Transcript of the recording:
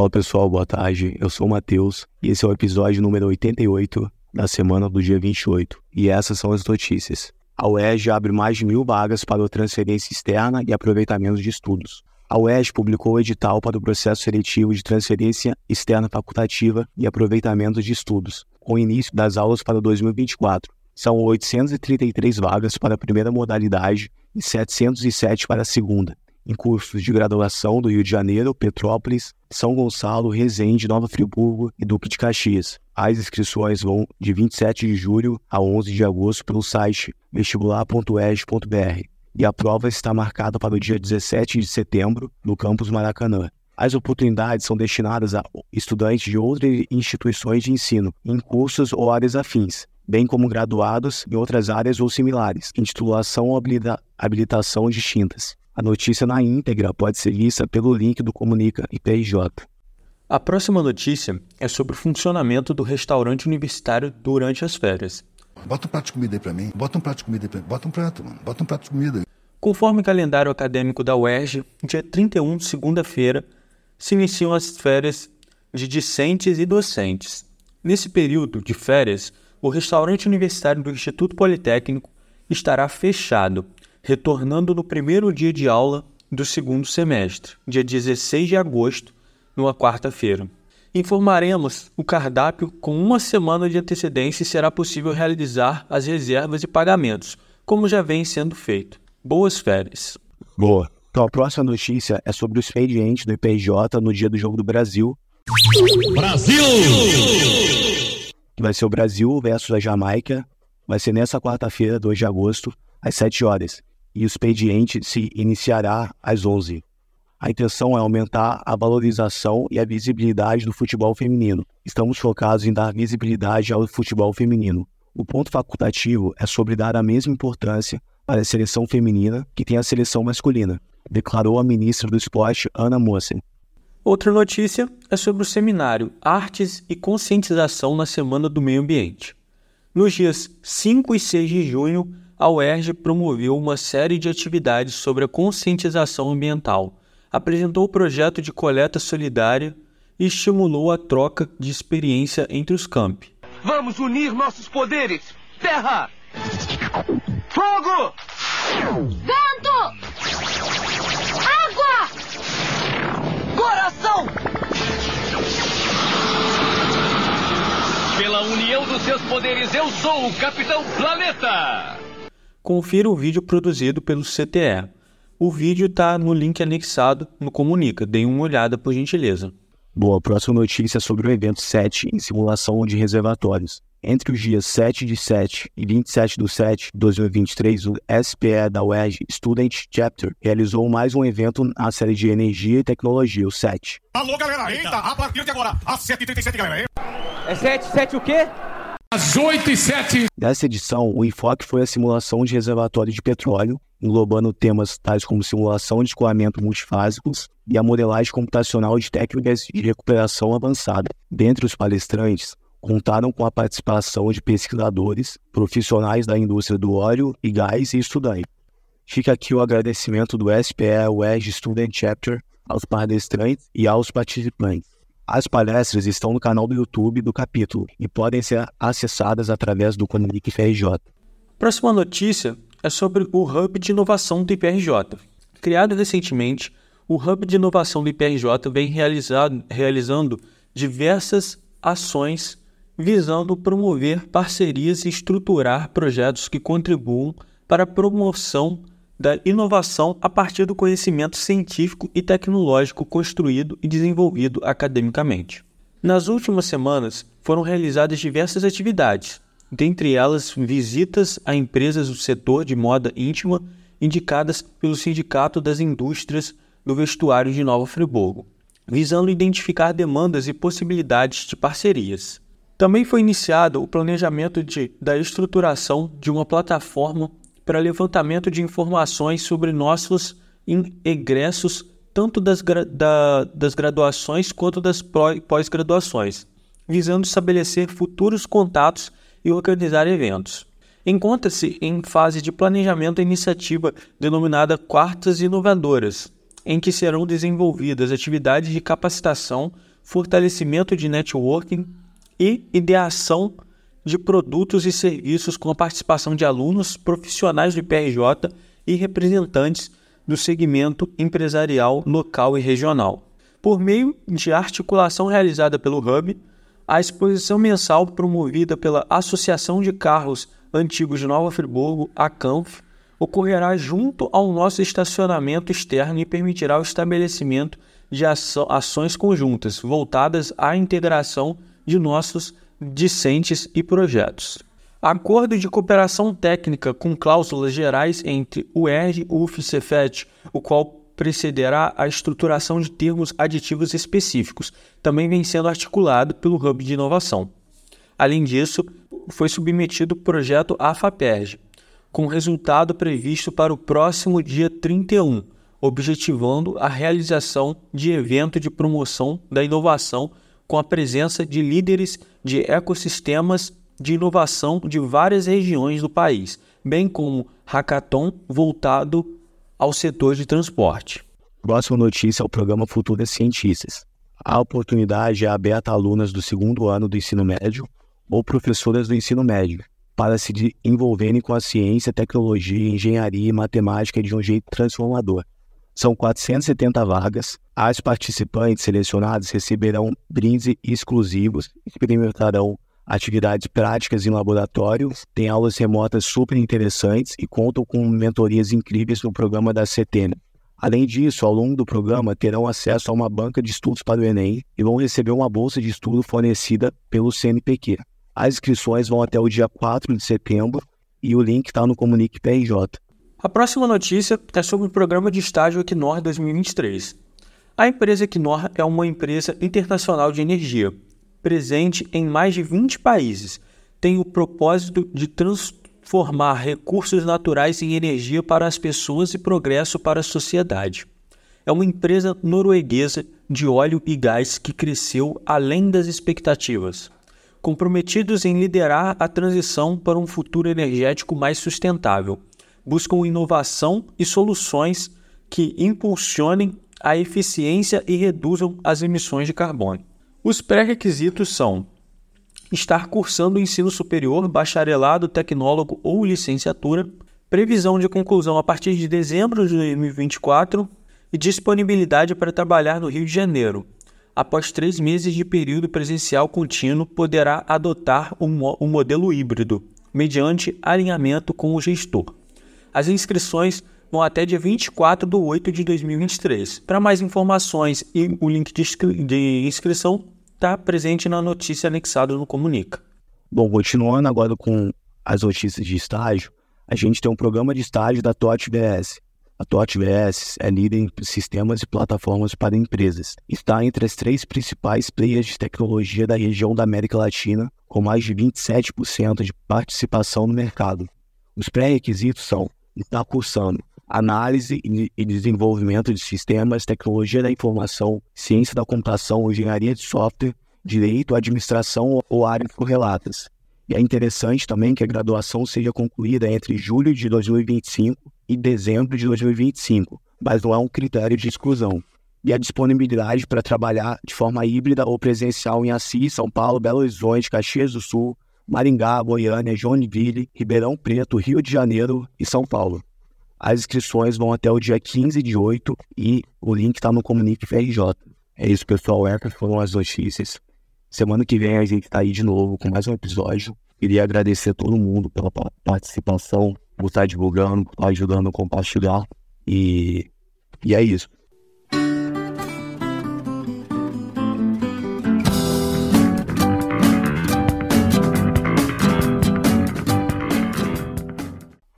Fala pessoal, boa tarde. Eu sou o Matheus e esse é o episódio número 88 da semana do dia 28. E essas são as notícias. A UERJ abre mais de mil vagas para transferência externa e aproveitamento de estudos. A UERJ publicou o edital para o processo seletivo de transferência externa facultativa e aproveitamento de estudos, com início das aulas para 2024. São 833 vagas para a primeira modalidade e 707 para a segunda, em cursos de graduação do Rio de Janeiro, Petrópolis, São Gonçalo, Resende, Nova Friburgo e Duque de Caxias. As inscrições vão de 27 de julho a 11 de agosto pelo site vestibular.eg.br e a prova está marcada para o dia 17 de setembro no campus Maracanã. As oportunidades são destinadas a estudantes de outras instituições de ensino, em cursos ou áreas afins, bem como graduados em outras áreas ou similares, em titulação ou habilitação distintas. A notícia na íntegra pode ser vista pelo link do Comunica IPJ. A próxima notícia é sobre o funcionamento do restaurante universitário durante as férias. Bota um prato de comida aí pra mim. Bota um prato de comida aí pra mim. Bota um prato, mano. Bota um prato de comida. Conforme o calendário acadêmico da UERJ, dia 31, segunda-feira, se iniciam as férias de discentes e docentes. Nesse período de férias, o restaurante universitário do Instituto Politécnico estará fechado, retornando no primeiro dia de aula do segundo semestre, dia 16 de agosto, numa quarta-feira. Informaremos o cardápio com uma semana de antecedência e será possível realizar as reservas e pagamentos, como já vem sendo feito. Boas férias. Boa. Então, a próxima notícia é sobre o expediente do IPJ no dia do Jogo do Brasil. Brasil! que vai ser o Brasil versus a Jamaica. Vai ser nessa quarta-feira, 2 de agosto, às 7 horas. E o expediente se iniciará às 11. A intenção é aumentar a valorização e a visibilidade do futebol feminino. Estamos focados em dar visibilidade ao futebol feminino. O ponto facultativo é sobre dar a mesma importância para a seleção feminina que tem a seleção masculina, declarou a ministra do Esporte, Ana Mossen. Outra notícia é sobre o seminário Artes e Conscientização na Semana do Meio Ambiente. Nos dias 5 e 6 de junho, a UERJ promoveu uma série de atividades sobre a conscientização ambiental, apresentou o projeto de coleta solidária e estimulou a troca de experiência entre os campi. Vamos unir nossos poderes! Terra! Fogo! Vento! coração! Pela união dos seus poderes, eu sou o Capitão Planeta! Confira o vídeo produzido pelo CTE. O vídeo está no link anexado no Comunica. Deem uma olhada, por gentileza. Boa, próxima notícia é sobre o evento 7 em simulação de reservatórios. Entre os dias 7 de 7 e 27 de 7 de 2023, o SPE da UERJ Student Chapter realizou mais um evento na série de Energia e Tecnologia, o 7. Alô, galera, eita, a partir de agora, às 7h37, galera. É 7, 7 o quê? Às 8 e 7. Nessa edição, o enfoque foi a simulação de reservatório de petróleo, englobando temas tais como simulação de escoamento multifásicos e a modelagem computacional de técnicas de recuperação avançada. Dentre os palestrantes, contaram com a participação de pesquisadores, profissionais da indústria do óleo e gás e estudantes. Fica aqui o agradecimento do SPE WEG Student Chapter aos palestrantes e aos participantes. As palestras estão no canal do YouTube do capítulo e podem ser acessadas através do Comunique FRJ. Próxima notícia é sobre o Hub de Inovação do IPRJ. Criado recentemente, o Hub de Inovação do IPRJ vem realizando diversas ações visando promover parcerias e estruturar projetos que contribuam para a promoção da inovação a partir do conhecimento científico e tecnológico construído e desenvolvido academicamente. Nas últimas semanas, foram realizadas diversas atividades, dentre elas visitas a empresas do setor de moda íntima indicadas pelo Sindicato das Indústrias do Vestuário de Nova Friburgo, visando identificar demandas e possibilidades de parcerias. Também foi iniciado o planejamento de, da estruturação de uma plataforma para levantamento de informações sobre nossos egressos, tanto das, gra da, das graduações quanto das pós-graduações, visando estabelecer futuros contatos e organizar eventos. Encontra-se em fase de planejamento a iniciativa denominada Quartas Inovadoras, em que serão desenvolvidas atividades de capacitação fortalecimento de networking e ideação de produtos e serviços com a participação de alunos, profissionais do IPRJ e representantes do segmento empresarial local e regional. Por meio de articulação realizada pelo Hub, a exposição mensal promovida pela Associação de Carros Antigos de Nova Friburgo, a CANF, ocorrerá junto ao nosso estacionamento externo e permitirá o estabelecimento de ações conjuntas voltadas à integração de nossos discentes e projetos. Acordo de cooperação técnica com cláusulas gerais entre o UF e Cefet, o qual precederá a estruturação de termos aditivos específicos, também vem sendo articulado pelo Hub de Inovação. Além disso, foi submetido o projeto AFAPERG, com resultado previsto para o próximo dia 31, objetivando a realização de evento de promoção da inovação com a presença de líderes de ecossistemas de inovação de várias regiões do país, bem como hackathon voltado ao setor de transporte. Próxima notícia é o programa Futuras Cientistas. A oportunidade é aberta a alunas do segundo ano do ensino médio ou professoras do ensino médio para se envolverem com a ciência, tecnologia, engenharia e matemática de um jeito transformador. São 470 vagas. As participantes selecionadas receberão brindes exclusivos, experimentarão atividades práticas em laboratório, têm aulas remotas super interessantes e contam com mentorias incríveis no programa da CETENA. Além disso, ao longo do programa, terão acesso a uma banca de estudos para o Enem e vão receber uma bolsa de estudo fornecida pelo CNPq. As inscrições vão até o dia 4 de setembro e o link está no Comunique PRJ. A próxima notícia é sobre o programa de estágio Equinor 2023. A empresa Equinor é uma empresa internacional de energia, presente em mais de 20 países. Tem o propósito de transformar recursos naturais em energia para as pessoas e progresso para a sociedade. É uma empresa norueguesa de óleo e gás que cresceu além das expectativas comprometidos em liderar a transição para um futuro energético mais sustentável. Buscam inovação e soluções que impulsionem a eficiência e reduzam as emissões de carbono. Os pré-requisitos são estar cursando o ensino superior, bacharelado, tecnólogo ou licenciatura, previsão de conclusão a partir de dezembro de 2024 e disponibilidade para trabalhar no Rio de Janeiro, após três meses de período presencial contínuo, poderá adotar o um, um modelo híbrido, mediante alinhamento com o gestor. As inscrições vão até dia 24 de 8 de 2023. Para mais informações e o link de, de inscrição está presente na notícia anexada no Comunica. Bom, continuando agora com as notícias de estágio, a gente tem um programa de estágio da TOT BS, a TOTVS é líder em sistemas e plataformas para empresas. Está entre as três principais players de tecnologia da região da América Latina, com mais de 27% de participação no mercado. Os pré-requisitos são estar cursando análise e desenvolvimento de sistemas, tecnologia da informação, ciência da computação, engenharia de software, direito, administração ou áreas correlatas. E é interessante também que a graduação seja concluída entre julho de 2025 e dezembro de 2025, mas não é um critério de exclusão. E a disponibilidade para trabalhar de forma híbrida ou presencial em Assis, São Paulo, Belo Horizonte, Caxias do Sul, Maringá, Goiânia, Joinville, Ribeirão Preto, Rio de Janeiro e São Paulo. As inscrições vão até o dia 15 de 8 e o link está no Comunique FRJ. É isso, pessoal. Essas foram as notícias. Semana que vem a gente está aí de novo com mais um episódio. Queria agradecer a todo mundo pela participação, por estar divulgando, por estar ajudando a compartilhar. E, e é isso.